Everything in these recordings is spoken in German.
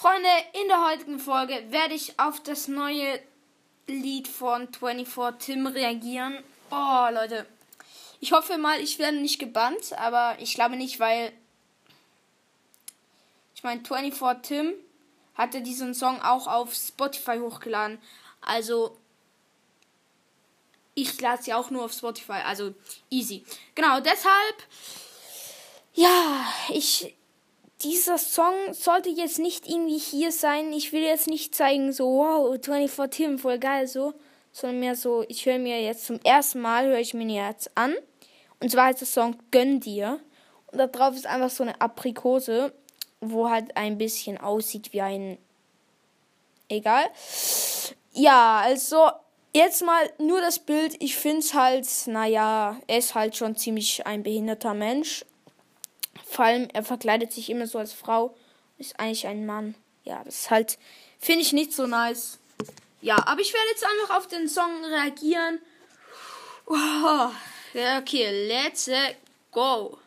Freunde, in der heutigen Folge werde ich auf das neue Lied von 24 Tim reagieren. Oh, Leute. Ich hoffe mal, ich werde nicht gebannt, aber ich glaube nicht, weil. Ich meine, 24 Tim hatte diesen Song auch auf Spotify hochgeladen. Also. Ich lade sie auch nur auf Spotify. Also easy. Genau, deshalb. Ja, ich dieser Song sollte jetzt nicht irgendwie hier sein. Ich will jetzt nicht zeigen, so, wow, 24 Tim, voll geil, so. Sondern mehr so, ich höre mir jetzt zum ersten Mal, höre ich mir jetzt an. Und zwar heißt der Song Gönn dir. Und da drauf ist einfach so eine Aprikose, wo halt ein bisschen aussieht wie ein. Egal. Ja, also, jetzt mal nur das Bild. Ich finde es halt, naja, er ist halt schon ziemlich ein behinderter Mensch. Vor allem, er verkleidet sich immer so als Frau. Ist eigentlich ein Mann. Ja, das ist halt, finde ich nicht so nice. Ja, aber ich werde jetzt einfach auf den Song reagieren. Wow. Ja, okay, let's go.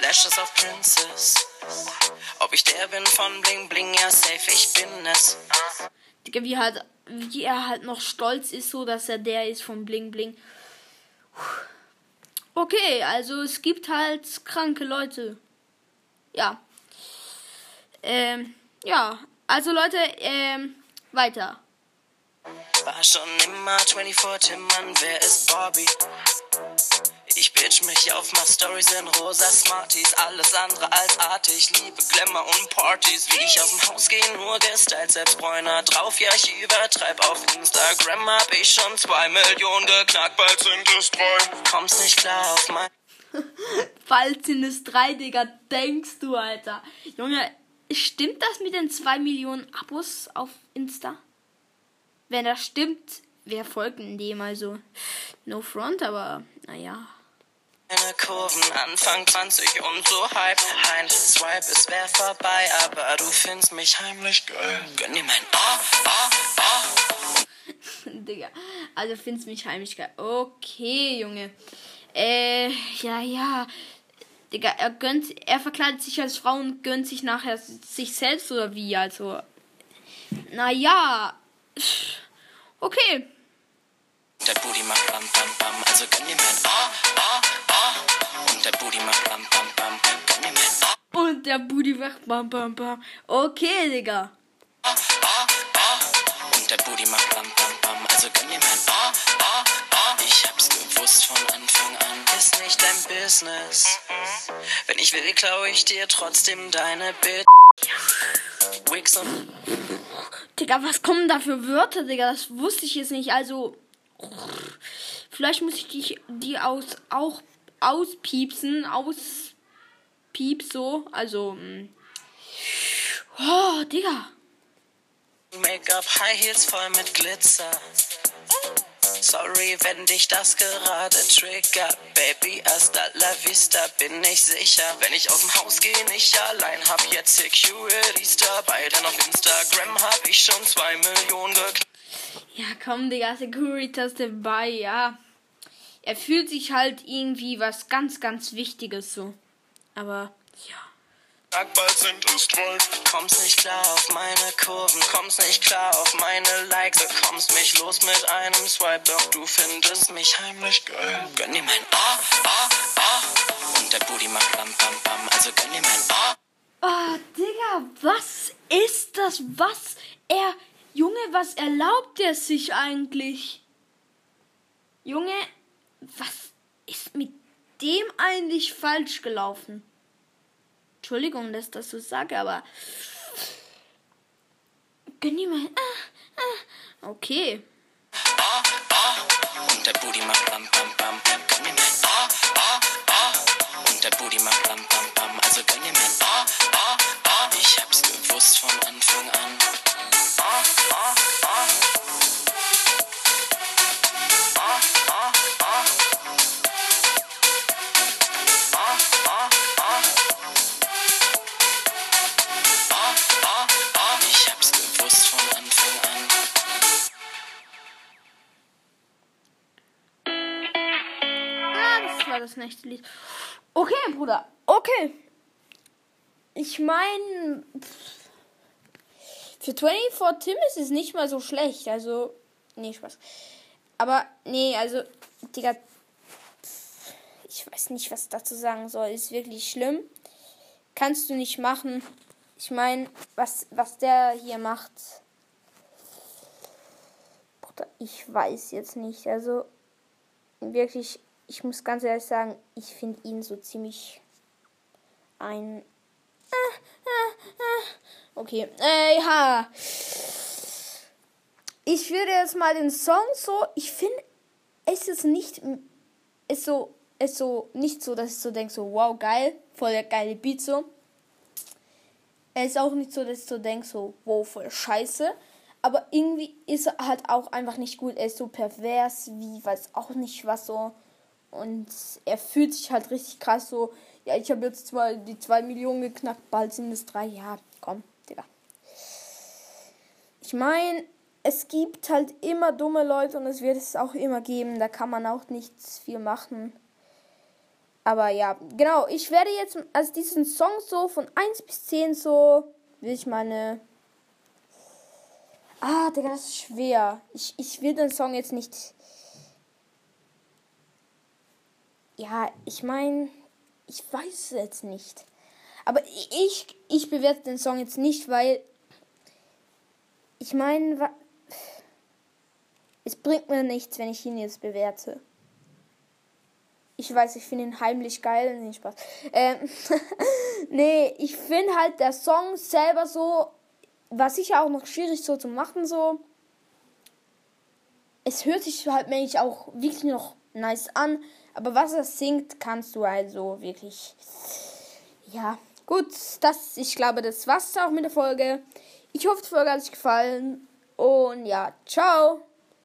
Lashes of Princess. Ob ich der bin von Bling Bling, ja safe, ich bin es. Wie halt wie er halt noch stolz ist, so dass er der ist von Bling Bling. Okay, also es gibt halt kranke Leute. Ja. Ähm, ja. Also Leute, ähm, weiter. War schon immer 24 Tim, Mann, wer ist Bobby? Ich bitch mich auf, mach Stories in rosa Smarties. Alles andere als artig. Liebe Glamour und Partys. Wie ich aus dem Haus gehe, nur gestylt, selbst Bräuner drauf. Ja, ich übertreib auf Instagram. Hab ich schon zwei Millionen geknackt, bald sind es drei. Kommst nicht klar auf mein. bald sind es drei, Digga. Denkst du, Alter. Junge, stimmt das mit den zwei Millionen Abos auf Insta? Wenn das stimmt, wer folgt dem also? No front, aber naja. Meine Kurven Anfang 20 und so Hype. Ein Swipe, es wär vorbei, aber du findest mich heimlich geil. Gönn dir mein Oh, oh, oh. Digga, also findest mich heimlich geil. Okay, Junge. Äh, ja, ja. Digga, er gönnt, er verkleidet sich als Frau und gönnt sich nachher sich selbst oder wie, also. Naja. Okay. Der Booty macht bam bam bam, also gönn dir mein Oh, oh, oh. Und der Booty macht bam bam bam, gönn dir mein Oh. Und der Booty macht bam bam bam. Okay, Digga. Oh, oh, oh. Und der Booty macht bam bam bam, also gönn dir mein Oh, oh, oh. Ich hab's gewusst von Anfang an, ist nicht dein Business. Wenn ich will, klau ich dir trotzdem deine Bitch. Wigs und... Digga, was kommen da für Wörter, Digga? Das wusste ich jetzt nicht. Also, Vielleicht muss ich die, die aus, auch auspiepsen. Aus Piep so. Also. Mm. Oh, Digga. Make-up, High Heels voll mit Glitzer. Sorry, wenn dich das gerade triggert, Baby. Hasta la vista, bin ich sicher. Wenn ich aus dem Haus gehe, nicht allein, hab jetzt Securities dabei. Denn auf Instagram hab ich schon zwei Millionen geknallt. Ja, komm, Digga, Securitas dabei, ja. Er fühlt sich halt irgendwie was ganz, ganz Wichtiges so. Aber, ja. Bald sind es zwölf. Kommst nicht klar auf meine Kurven, kommst nicht klar auf meine Likes. Kommst mich los mit einem Swipe, doch du findest mich heimlich geil. Gönn dir mein Oh, Oh, Oh. Und der Booty macht Bam, Bam, Bam, also gönn dir mein Oh. Oh, Digga, was ist das, was er Junge, was erlaubt er sich eigentlich? Junge, was ist mit dem eigentlich falsch gelaufen? Entschuldigung, dass ich das so sage, aber. Gönn dir mal. Ah, ah. Okay. Oh, oh. Und der Booty macht bam, bam, war das nächste Lied. Okay, Bruder. Okay. Ich meine, für 24 Tim ist es nicht mal so schlecht. Also, nee, Spaß. Aber, nee, also, Digga, ich weiß nicht, was dazu sagen soll. Ist wirklich schlimm. Kannst du nicht machen. Ich meine, was, was der hier macht. Bruder, ich weiß jetzt nicht. Also, wirklich, ich muss ganz ehrlich sagen, ich finde ihn so ziemlich ein. Okay, äh, ja. Ich würde jetzt mal den Song so. Ich finde, es ist nicht. Ist so. Ist so nicht so, dass ich so denke, so, wow, geil. Voll der geile Beat so. Es ist auch nicht so, dass ich so denke, so, wow, voll scheiße. Aber irgendwie ist er halt auch einfach nicht gut. Er ist so pervers, wie weiß auch nicht was so. Und er fühlt sich halt richtig krass so. Ja, ich habe jetzt zwar die 2 Millionen geknackt, bald sind es 3. Ja, komm, Digga. Ich meine, es gibt halt immer dumme Leute und es wird es auch immer geben. Da kann man auch nichts viel machen. Aber ja, genau. Ich werde jetzt, also diesen Song so von 1 bis 10 so, will ich meine Ah, Digga, das ist schwer. Ich, ich will den Song jetzt nicht. Ja, ich meine, ich weiß es jetzt nicht. Aber ich, ich bewerte den Song jetzt nicht, weil. Ich meine, es bringt mir nichts, wenn ich ihn jetzt bewerte. Ich weiß, ich finde ihn heimlich geil. Nee, Spaß. Ähm, nee, ich finde halt der Song selber so war sicher auch noch schwierig so zu machen, so. Es hört sich halt nämlich auch wirklich noch nice an, aber was er singt, kannst du also wirklich. Ja, gut, das, ich glaube, das war's auch mit der Folge. Ich hoffe, die Folge hat euch gefallen und ja, ciao.